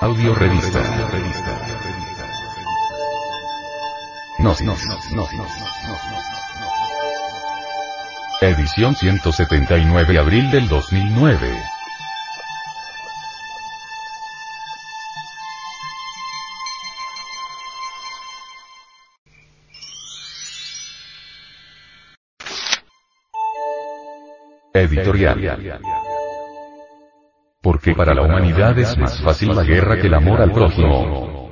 Audio revista. Gnosis. Edición 179 abril del 2009. Editorial. Porque para la humanidad es más fácil la guerra que el amor al prójimo.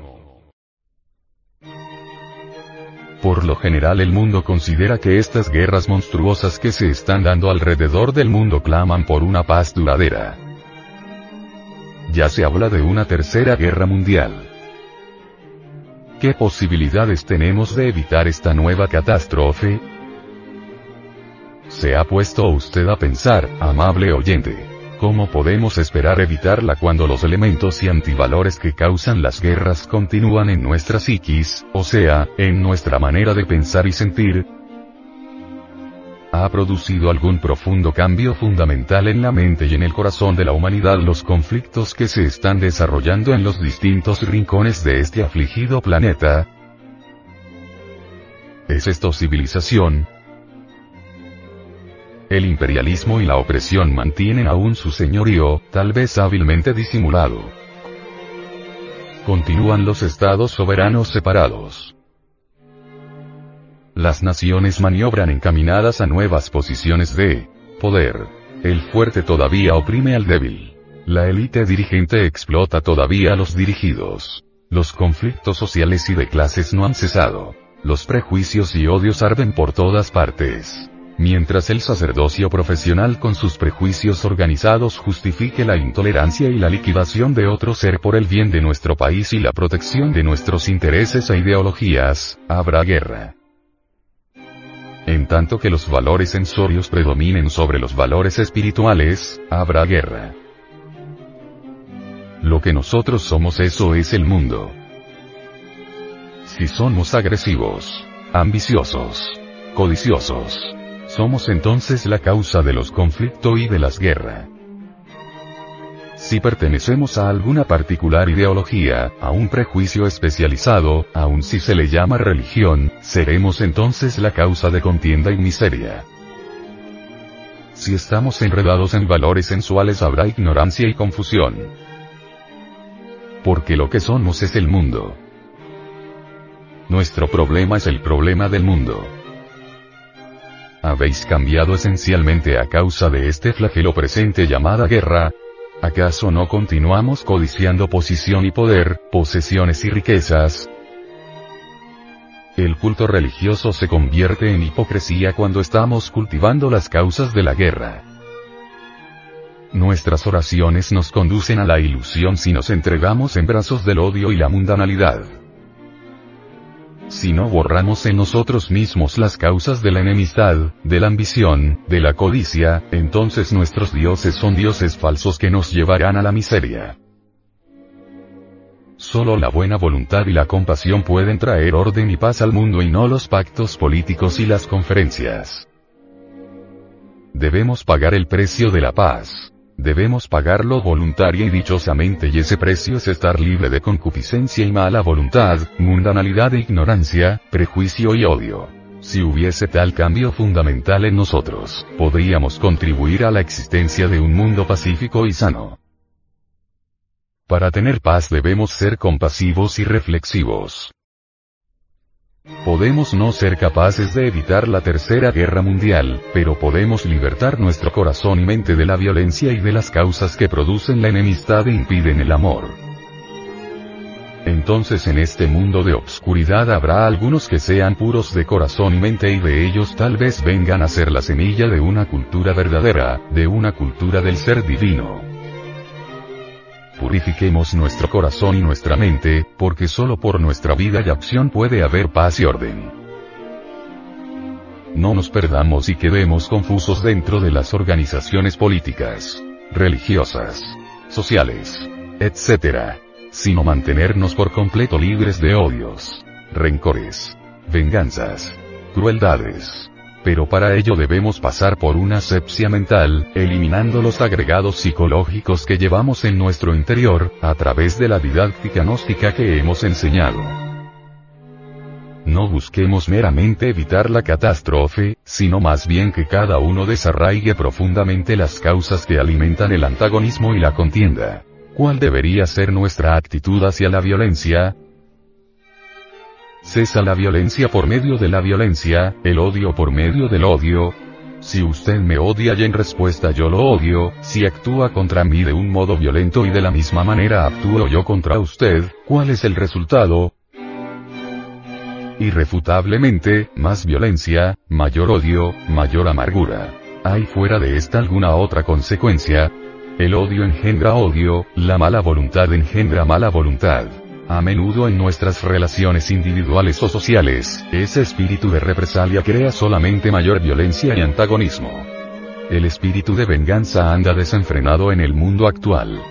Por lo general el mundo considera que estas guerras monstruosas que se están dando alrededor del mundo claman por una paz duradera. Ya se habla de una tercera guerra mundial. ¿Qué posibilidades tenemos de evitar esta nueva catástrofe? ¿Se ha puesto usted a pensar, amable oyente? ¿Cómo podemos esperar evitarla cuando los elementos y antivalores que causan las guerras continúan en nuestra psiquis, o sea, en nuestra manera de pensar y sentir? ¿Ha producido algún profundo cambio fundamental en la mente y en el corazón de la humanidad los conflictos que se están desarrollando en los distintos rincones de este afligido planeta? ¿Es esto civilización? El imperialismo y la opresión mantienen aún su señorío, tal vez hábilmente disimulado. Continúan los estados soberanos separados. Las naciones maniobran encaminadas a nuevas posiciones de poder. El fuerte todavía oprime al débil. La élite dirigente explota todavía a los dirigidos. Los conflictos sociales y de clases no han cesado. Los prejuicios y odios arden por todas partes mientras el sacerdocio profesional con sus prejuicios organizados justifique la intolerancia y la liquidación de otro ser por el bien de nuestro país y la protección de nuestros intereses e ideologías, habrá guerra. En tanto que los valores sensorios predominen sobre los valores espirituales, habrá guerra. Lo que nosotros somos eso es el mundo. Si somos agresivos, ambiciosos, codiciosos, somos entonces la causa de los conflictos y de las guerras. Si pertenecemos a alguna particular ideología, a un prejuicio especializado, aun si se le llama religión, seremos entonces la causa de contienda y miseria. Si estamos enredados en valores sensuales habrá ignorancia y confusión. Porque lo que somos es el mundo. Nuestro problema es el problema del mundo habéis cambiado esencialmente a causa de este flagelo presente llamada guerra? ¿Acaso no continuamos codiciando posición y poder, posesiones y riquezas? El culto religioso se convierte en hipocresía cuando estamos cultivando las causas de la guerra. Nuestras oraciones nos conducen a la ilusión si nos entregamos en brazos del odio y la mundanalidad. Si no borramos en nosotros mismos las causas de la enemistad, de la ambición, de la codicia, entonces nuestros dioses son dioses falsos que nos llevarán a la miseria. Solo la buena voluntad y la compasión pueden traer orden y paz al mundo y no los pactos políticos y las conferencias. Debemos pagar el precio de la paz. Debemos pagarlo voluntaria y dichosamente y ese precio es estar libre de concupiscencia y mala voluntad, mundanalidad e ignorancia, prejuicio y odio. Si hubiese tal cambio fundamental en nosotros, podríamos contribuir a la existencia de un mundo pacífico y sano. Para tener paz debemos ser compasivos y reflexivos. Podemos no ser capaces de evitar la tercera guerra mundial, pero podemos libertar nuestro corazón y mente de la violencia y de las causas que producen la enemistad e impiden el amor. Entonces en este mundo de obscuridad habrá algunos que sean puros de corazón y mente y de ellos tal vez vengan a ser la semilla de una cultura verdadera, de una cultura del ser divino. Purifiquemos nuestro corazón y nuestra mente, porque solo por nuestra vida y acción puede haber paz y orden. No nos perdamos y quedemos confusos dentro de las organizaciones políticas, religiosas, sociales, etc. Sino mantenernos por completo libres de odios, rencores, venganzas, crueldades, pero para ello debemos pasar por una asepsia mental, eliminando los agregados psicológicos que llevamos en nuestro interior, a través de la didáctica gnóstica que hemos enseñado. No busquemos meramente evitar la catástrofe, sino más bien que cada uno desarraigue profundamente las causas que alimentan el antagonismo y la contienda. ¿Cuál debería ser nuestra actitud hacia la violencia? Cesa la violencia por medio de la violencia, el odio por medio del odio. Si usted me odia y en respuesta yo lo odio, si actúa contra mí de un modo violento y de la misma manera actúo yo contra usted, ¿cuál es el resultado? Irrefutablemente, más violencia, mayor odio, mayor amargura. ¿Hay fuera de esta alguna otra consecuencia? El odio engendra odio, la mala voluntad engendra mala voluntad. A menudo en nuestras relaciones individuales o sociales, ese espíritu de represalia crea solamente mayor violencia y antagonismo. El espíritu de venganza anda desenfrenado en el mundo actual.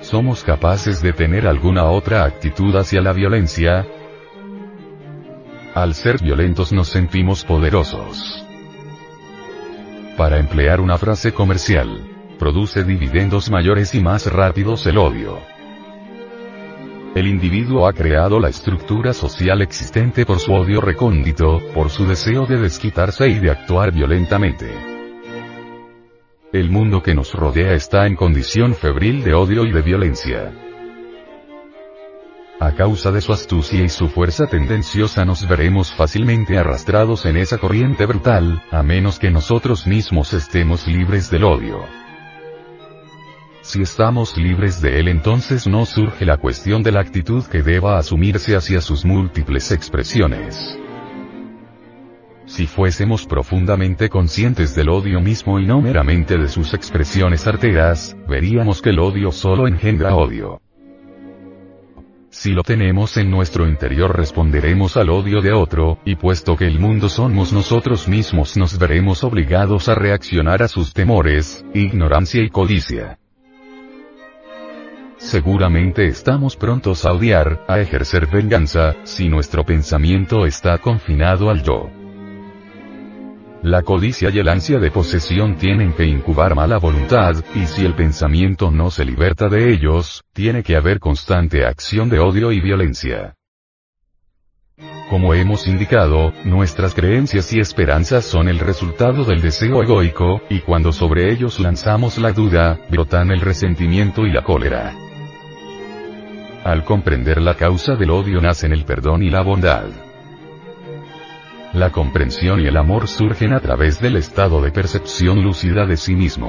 ¿Somos capaces de tener alguna otra actitud hacia la violencia? Al ser violentos nos sentimos poderosos. Para emplear una frase comercial, produce dividendos mayores y más rápidos el odio. El individuo ha creado la estructura social existente por su odio recóndito, por su deseo de desquitarse y de actuar violentamente. El mundo que nos rodea está en condición febril de odio y de violencia. A causa de su astucia y su fuerza tendenciosa nos veremos fácilmente arrastrados en esa corriente brutal, a menos que nosotros mismos estemos libres del odio. Si estamos libres de él entonces no surge la cuestión de la actitud que deba asumirse hacia sus múltiples expresiones. Si fuésemos profundamente conscientes del odio mismo y no meramente de sus expresiones arteras, veríamos que el odio solo engendra odio. Si lo tenemos en nuestro interior responderemos al odio de otro, y puesto que el mundo somos nosotros mismos nos veremos obligados a reaccionar a sus temores, ignorancia y codicia. Seguramente estamos prontos a odiar, a ejercer venganza, si nuestro pensamiento está confinado al yo. La codicia y el ansia de posesión tienen que incubar mala voluntad, y si el pensamiento no se liberta de ellos, tiene que haber constante acción de odio y violencia. Como hemos indicado, nuestras creencias y esperanzas son el resultado del deseo egoico, y cuando sobre ellos lanzamos la duda, brotan el resentimiento y la cólera. Al comprender la causa del odio nacen el perdón y la bondad. La comprensión y el amor surgen a través del estado de percepción lúcida de sí mismo.